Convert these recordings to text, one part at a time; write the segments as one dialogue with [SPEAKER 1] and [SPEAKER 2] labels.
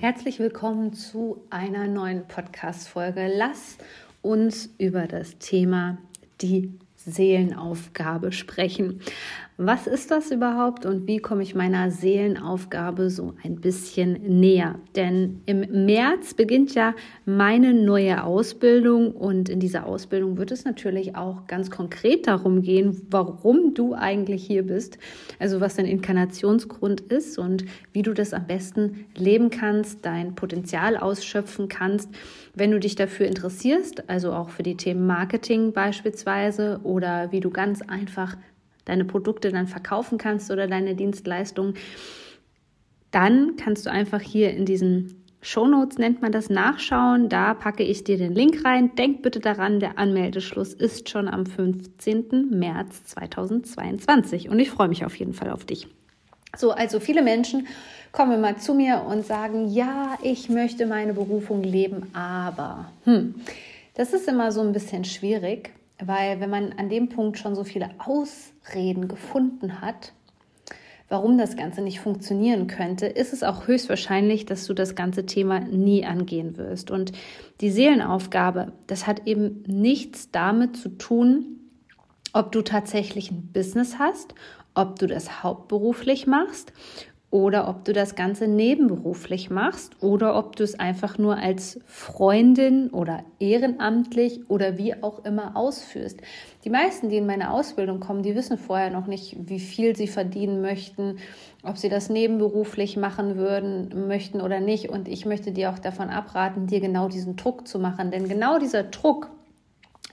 [SPEAKER 1] Herzlich willkommen zu einer neuen Podcast-Folge. Lass uns über das Thema die Seelenaufgabe sprechen. Was ist das überhaupt und wie komme ich meiner Seelenaufgabe so ein bisschen näher? Denn im März beginnt ja meine neue Ausbildung und in dieser Ausbildung wird es natürlich auch ganz konkret darum gehen, warum du eigentlich hier bist, also was dein Inkarnationsgrund ist und wie du das am besten leben kannst, dein Potenzial ausschöpfen kannst. Wenn du dich dafür interessierst, also auch für die Themen Marketing beispielsweise oder wie du ganz einfach deine Produkte dann verkaufen kannst oder deine Dienstleistungen, dann kannst du einfach hier in diesen Shownotes nennt man das nachschauen. Da packe ich dir den Link rein. Denk bitte daran, der Anmeldeschluss ist schon am 15. März 2022 und ich freue mich auf jeden Fall auf dich. So, also viele Menschen kommen immer zu mir und sagen, ja, ich möchte meine Berufung leben, aber hm, das ist immer so ein bisschen schwierig, weil wenn man an dem Punkt schon so viele Ausreden gefunden hat, warum das Ganze nicht funktionieren könnte, ist es auch höchstwahrscheinlich, dass du das ganze Thema nie angehen wirst. Und die Seelenaufgabe, das hat eben nichts damit zu tun, ob du tatsächlich ein Business hast, ob du das hauptberuflich machst oder ob du das Ganze nebenberuflich machst oder ob du es einfach nur als Freundin oder ehrenamtlich oder wie auch immer ausführst. Die meisten, die in meine Ausbildung kommen, die wissen vorher noch nicht, wie viel sie verdienen möchten, ob sie das nebenberuflich machen würden, möchten oder nicht. Und ich möchte dir auch davon abraten, dir genau diesen Druck zu machen. Denn genau dieser Druck,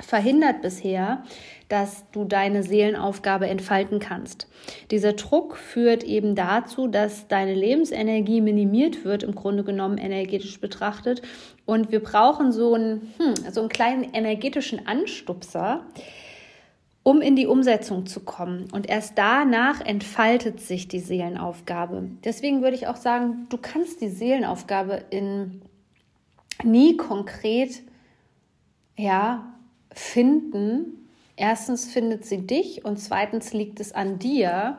[SPEAKER 1] verhindert bisher, dass du deine Seelenaufgabe entfalten kannst. Dieser Druck führt eben dazu, dass deine Lebensenergie minimiert wird, im Grunde genommen energetisch betrachtet. Und wir brauchen so einen, hm, so einen kleinen energetischen Anstupser, um in die Umsetzung zu kommen. Und erst danach entfaltet sich die Seelenaufgabe. Deswegen würde ich auch sagen, du kannst die Seelenaufgabe in nie konkret ja, finden. Erstens findet sie dich und zweitens liegt es an dir,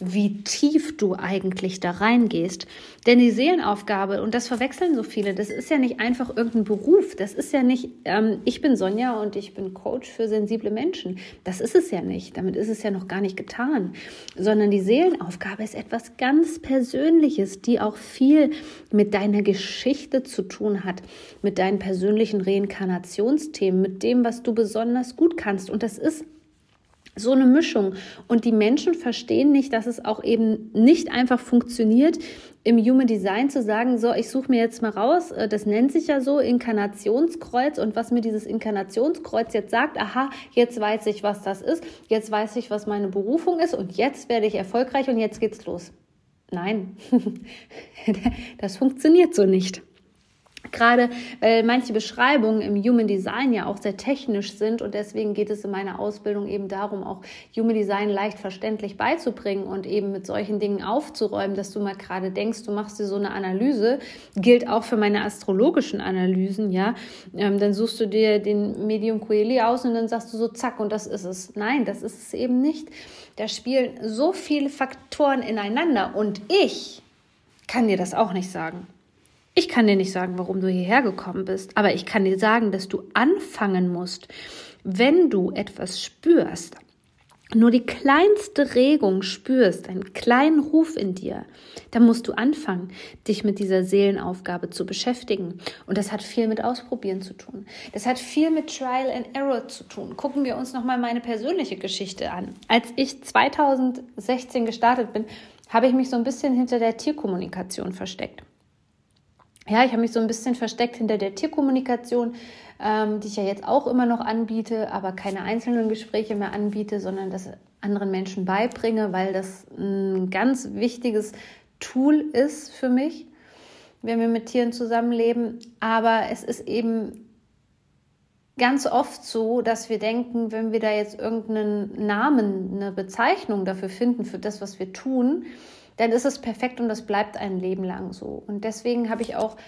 [SPEAKER 1] wie tief du eigentlich da reingehst. Denn die Seelenaufgabe, und das verwechseln so viele, das ist ja nicht einfach irgendein Beruf. Das ist ja nicht, ähm, ich bin Sonja und ich bin Coach für sensible Menschen. Das ist es ja nicht. Damit ist es ja noch gar nicht getan. Sondern die Seelenaufgabe ist etwas ganz Persönliches, die auch viel mit deiner Geschichte zu tun hat, mit deinen persönlichen Reinkarnationsthemen, mit dem, was du besonders gut kannst. Und das ist so eine Mischung. Und die Menschen verstehen nicht, dass es auch eben nicht einfach funktioniert, im Human Design zu sagen, so, ich suche mir jetzt mal raus, äh, das nennt sich ja so Inkarnationskreuz und was mir dieses Inkarnationskreuz jetzt sagt, aha, jetzt weiß ich, was das ist, jetzt weiß ich, was meine Berufung ist und jetzt werde ich erfolgreich und jetzt geht's los. Nein, das funktioniert so nicht. Gerade weil manche Beschreibungen im Human Design ja auch sehr technisch sind und deswegen geht es in meiner Ausbildung eben darum, auch Human Design leicht verständlich beizubringen und eben mit solchen Dingen aufzuräumen, dass du mal gerade denkst, du machst dir so eine Analyse, gilt auch für meine astrologischen Analysen, ja. Ähm, dann suchst du dir den Medium Coeli aus und dann sagst du so, zack, und das ist es. Nein, das ist es eben nicht. Da spielen so viele Faktoren ineinander und ich kann dir das auch nicht sagen. Ich kann dir nicht sagen, warum du hierher gekommen bist, aber ich kann dir sagen, dass du anfangen musst, wenn du etwas spürst, nur die kleinste Regung spürst, einen kleinen Ruf in dir, dann musst du anfangen, dich mit dieser Seelenaufgabe zu beschäftigen. Und das hat viel mit Ausprobieren zu tun. Das hat viel mit Trial and Error zu tun. Gucken wir uns nochmal meine persönliche Geschichte an. Als ich 2016 gestartet bin, habe ich mich so ein bisschen hinter der Tierkommunikation versteckt ja, ich habe mich so ein bisschen versteckt hinter der Tierkommunikation, ähm, die ich ja jetzt auch immer noch anbiete, aber keine einzelnen Gespräche mehr anbiete, sondern das anderen Menschen beibringe, weil das ein ganz wichtiges Tool ist für mich. wenn wir mit Tieren zusammenleben. Aber es ist eben ganz oft so, dass wir denken, wenn wir da jetzt irgendeinen Namen, eine Bezeichnung dafür finden, für das, was wir tun, dann ist es perfekt und das bleibt ein Leben lang so. Und deswegen habe ich auch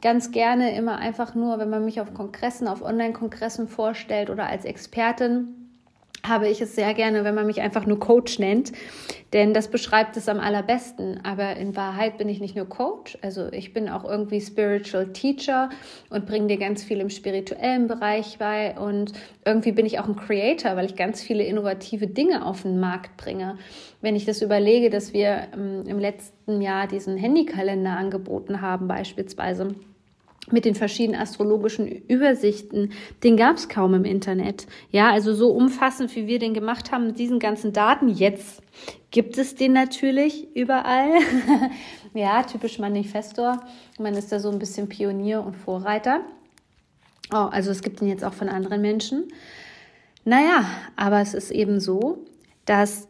[SPEAKER 1] ganz gerne immer einfach nur, wenn man mich auf Kongressen, auf Online-Kongressen vorstellt oder als Expertin, habe ich es sehr gerne, wenn man mich einfach nur Coach nennt, denn das beschreibt es am allerbesten. Aber in Wahrheit bin ich nicht nur Coach, also ich bin auch irgendwie Spiritual Teacher und bringe dir ganz viel im spirituellen Bereich bei und irgendwie bin ich auch ein Creator, weil ich ganz viele innovative Dinge auf den Markt bringe. Wenn ich das überlege, dass wir ähm, im letzten Jahr diesen Handykalender angeboten haben, beispielsweise mit den verschiedenen astrologischen Übersichten, den gab es kaum im Internet. Ja, also so umfassend, wie wir den gemacht haben mit diesen ganzen Daten. Jetzt gibt es den natürlich überall. ja, typisch Manifestor. Man ist da so ein bisschen Pionier und Vorreiter. Oh, also es gibt ihn jetzt auch von anderen Menschen. Naja, aber es ist eben so, dass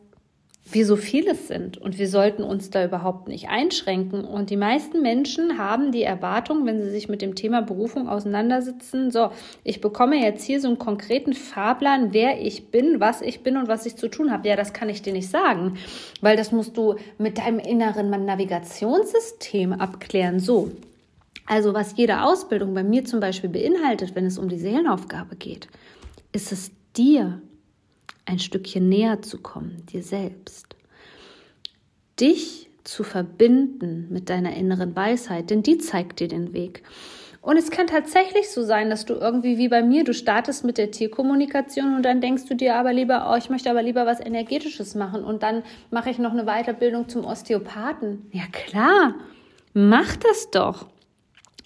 [SPEAKER 1] wir so vieles sind und wir sollten uns da überhaupt nicht einschränken. Und die meisten Menschen haben die Erwartung, wenn sie sich mit dem Thema Berufung auseinandersetzen, so, ich bekomme jetzt hier so einen konkreten Fahrplan, wer ich bin, was ich bin und was ich zu tun habe. Ja, das kann ich dir nicht sagen, weil das musst du mit deinem inneren Navigationssystem abklären. So. Also was jede Ausbildung bei mir zum Beispiel beinhaltet, wenn es um die Seelenaufgabe geht, ist es dir ein Stückchen näher zu kommen, dir selbst. Dich zu verbinden mit deiner inneren Weisheit, denn die zeigt dir den Weg. Und es kann tatsächlich so sein, dass du irgendwie wie bei mir, du startest mit der Tierkommunikation und dann denkst du dir aber lieber, oh, ich möchte aber lieber was Energetisches machen und dann mache ich noch eine Weiterbildung zum Osteopathen. Ja klar, mach das doch.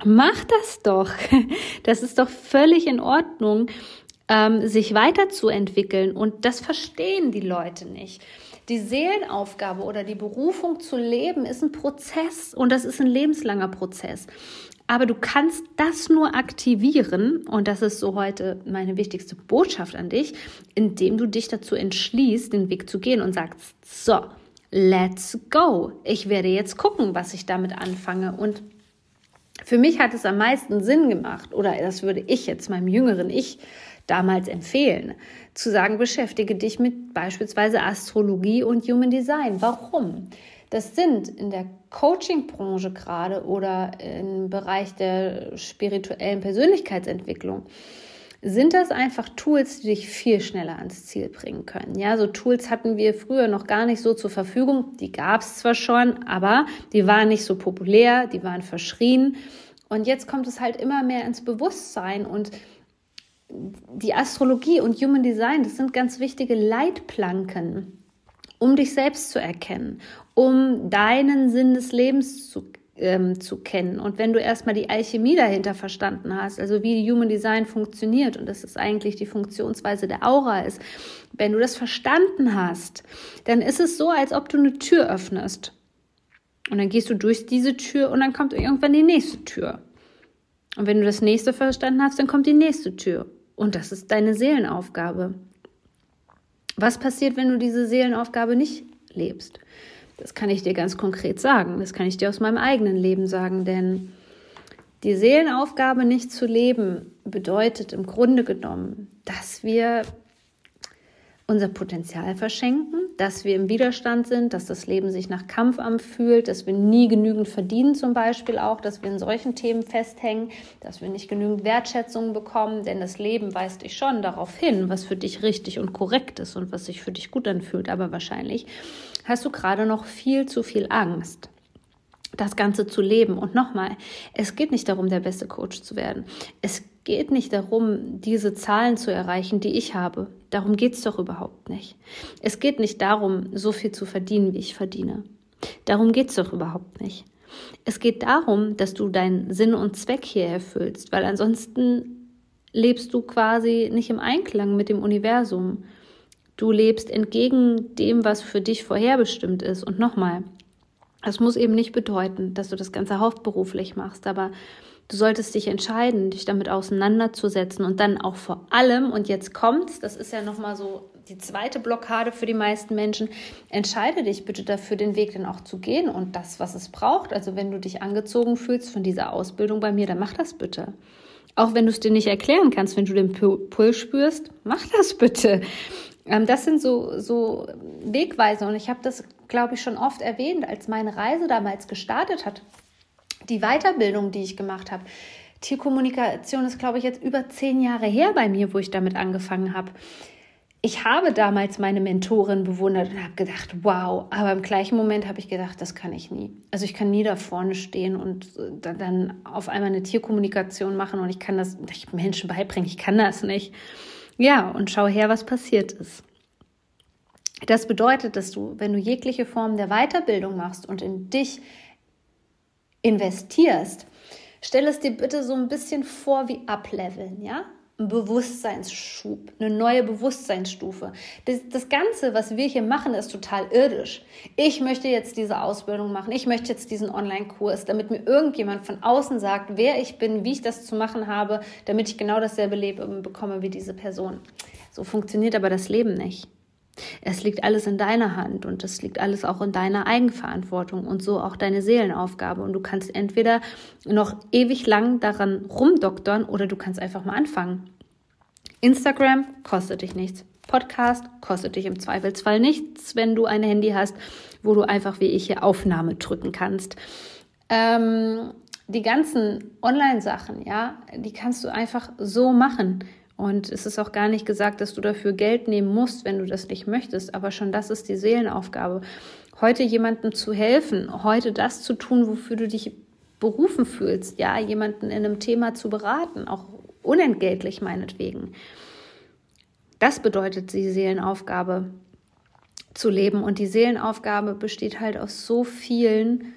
[SPEAKER 1] Mach das doch. Das ist doch völlig in Ordnung ähm, sich weiterzuentwickeln. Und das verstehen die Leute nicht. Die Seelenaufgabe oder die Berufung zu leben ist ein Prozess und das ist ein lebenslanger Prozess. Aber du kannst das nur aktivieren, und das ist so heute meine wichtigste Botschaft an dich, indem du dich dazu entschließt, den Weg zu gehen und sagst, so, let's go. Ich werde jetzt gucken, was ich damit anfange. Und für mich hat es am meisten Sinn gemacht, oder das würde ich jetzt meinem jüngeren Ich damals empfehlen, zu sagen, beschäftige dich mit beispielsweise Astrologie und Human Design. Warum? Das sind in der Coaching-Branche gerade oder im Bereich der spirituellen Persönlichkeitsentwicklung sind das einfach Tools, die dich viel schneller ans Ziel bringen können. Ja, so Tools hatten wir früher noch gar nicht so zur Verfügung. Die gab es zwar schon, aber die waren nicht so populär, die waren verschrien. Und jetzt kommt es halt immer mehr ins Bewusstsein und die Astrologie und Human Design, das sind ganz wichtige Leitplanken, um dich selbst zu erkennen, um deinen Sinn des Lebens zu, ähm, zu kennen. Und wenn du erstmal die Alchemie dahinter verstanden hast, also wie Human Design funktioniert und dass es eigentlich die Funktionsweise der Aura ist, wenn du das verstanden hast, dann ist es so, als ob du eine Tür öffnest. Und dann gehst du durch diese Tür und dann kommt irgendwann die nächste Tür. Und wenn du das nächste verstanden hast, dann kommt die nächste Tür. Und das ist deine Seelenaufgabe. Was passiert, wenn du diese Seelenaufgabe nicht lebst? Das kann ich dir ganz konkret sagen. Das kann ich dir aus meinem eigenen Leben sagen, denn die Seelenaufgabe nicht zu leben bedeutet im Grunde genommen, dass wir unser Potenzial verschenken, dass wir im Widerstand sind, dass das Leben sich nach Kampf anfühlt, dass wir nie genügend verdienen zum Beispiel auch, dass wir in solchen Themen festhängen, dass wir nicht genügend Wertschätzung bekommen, denn das Leben weist dich schon darauf hin, was für dich richtig und korrekt ist und was sich für dich gut anfühlt, aber wahrscheinlich hast du gerade noch viel zu viel Angst das Ganze zu leben. Und nochmal, es geht nicht darum, der beste Coach zu werden. Es geht nicht darum, diese Zahlen zu erreichen, die ich habe. Darum geht es doch überhaupt nicht. Es geht nicht darum, so viel zu verdienen, wie ich verdiene. Darum geht es doch überhaupt nicht. Es geht darum, dass du deinen Sinn und Zweck hier erfüllst, weil ansonsten lebst du quasi nicht im Einklang mit dem Universum. Du lebst entgegen dem, was für dich vorherbestimmt ist. Und nochmal, das muss eben nicht bedeuten, dass du das Ganze hauptberuflich machst, aber Du solltest dich entscheiden, dich damit auseinanderzusetzen und dann auch vor allem, und jetzt kommt's, das ist ja nochmal so die zweite Blockade für die meisten Menschen. Entscheide dich bitte dafür, den Weg dann auch zu gehen und das, was es braucht. Also wenn du dich angezogen fühlst von dieser Ausbildung bei mir, dann mach das bitte. Auch wenn du es dir nicht erklären kannst, wenn du den Pull spürst, mach das bitte. Ähm, das sind so, so Wegweise und ich habe das, glaube ich, schon oft erwähnt, als meine Reise damals gestartet hat. Die Weiterbildung, die ich gemacht habe. Tierkommunikation ist, glaube ich, jetzt über zehn Jahre her bei mir, wo ich damit angefangen habe. Ich habe damals meine Mentorin bewundert und habe gedacht, wow, aber im gleichen Moment habe ich gedacht, das kann ich nie. Also ich kann nie da vorne stehen und äh, dann auf einmal eine Tierkommunikation machen und ich kann das Menschen beibringen, ich kann das nicht. Ja, und schau her, was passiert ist. Das bedeutet, dass du, wenn du jegliche Form der Weiterbildung machst und in dich investierst, stell es dir bitte so ein bisschen vor wie ableveln, ja? Ein Bewusstseinsschub, eine neue Bewusstseinsstufe. Das, das, Ganze, was wir hier machen, ist total irdisch. Ich möchte jetzt diese Ausbildung machen, ich möchte jetzt diesen Online-Kurs, damit mir irgendjemand von außen sagt, wer ich bin, wie ich das zu machen habe, damit ich genau dasselbe Leben bekomme wie diese Person. So funktioniert aber das Leben nicht. Es liegt alles in deiner Hand und es liegt alles auch in deiner Eigenverantwortung und so auch deine Seelenaufgabe. Und du kannst entweder noch ewig lang daran rumdoktern oder du kannst einfach mal anfangen. Instagram kostet dich nichts. Podcast kostet dich im Zweifelsfall nichts, wenn du ein Handy hast, wo du einfach wie ich hier Aufnahme drücken kannst. Ähm, die ganzen Online-Sachen, ja, die kannst du einfach so machen. Und es ist auch gar nicht gesagt, dass du dafür Geld nehmen musst, wenn du das nicht möchtest. Aber schon das ist die Seelenaufgabe. Heute jemandem zu helfen, heute das zu tun, wofür du dich berufen fühlst. Ja, jemanden in einem Thema zu beraten, auch unentgeltlich meinetwegen. Das bedeutet die Seelenaufgabe zu leben. Und die Seelenaufgabe besteht halt aus so vielen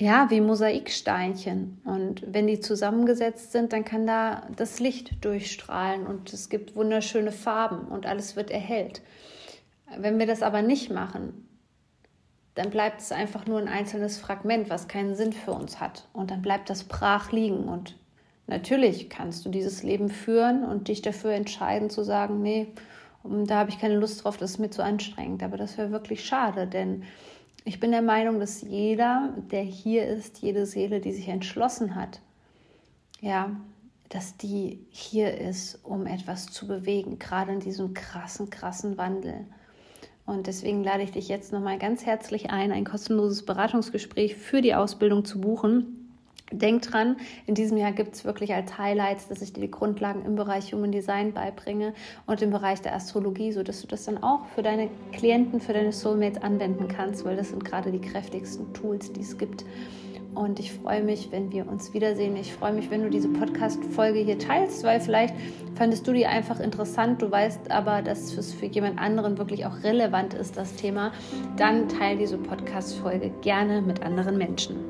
[SPEAKER 1] ja, wie Mosaiksteinchen. Und wenn die zusammengesetzt sind, dann kann da das Licht durchstrahlen und es gibt wunderschöne Farben und alles wird erhellt. Wenn wir das aber nicht machen, dann bleibt es einfach nur ein einzelnes Fragment, was keinen Sinn für uns hat. Und dann bleibt das brach liegen. Und natürlich kannst du dieses Leben führen und dich dafür entscheiden zu sagen, nee, da habe ich keine Lust drauf, das ist mir zu anstrengend. Aber das wäre wirklich schade, denn ich bin der Meinung, dass jeder, der hier ist, jede Seele, die sich entschlossen hat, ja, dass die hier ist, um etwas zu bewegen, gerade in diesem krassen, krassen Wandel. Und deswegen lade ich dich jetzt nochmal ganz herzlich ein, ein kostenloses Beratungsgespräch für die Ausbildung zu buchen. Denk dran, in diesem Jahr gibt es wirklich als Highlights, dass ich dir die Grundlagen im Bereich Human Design beibringe und im Bereich der Astrologie, sodass du das dann auch für deine Klienten, für deine Soulmates anwenden kannst, weil das sind gerade die kräftigsten Tools, die es gibt. Und ich freue mich, wenn wir uns wiedersehen. Ich freue mich, wenn du diese Podcast-Folge hier teilst, weil vielleicht fandest du die einfach interessant. Du weißt aber, dass es für jemand anderen wirklich auch relevant ist, das Thema. Dann teile diese Podcast-Folge gerne mit anderen Menschen.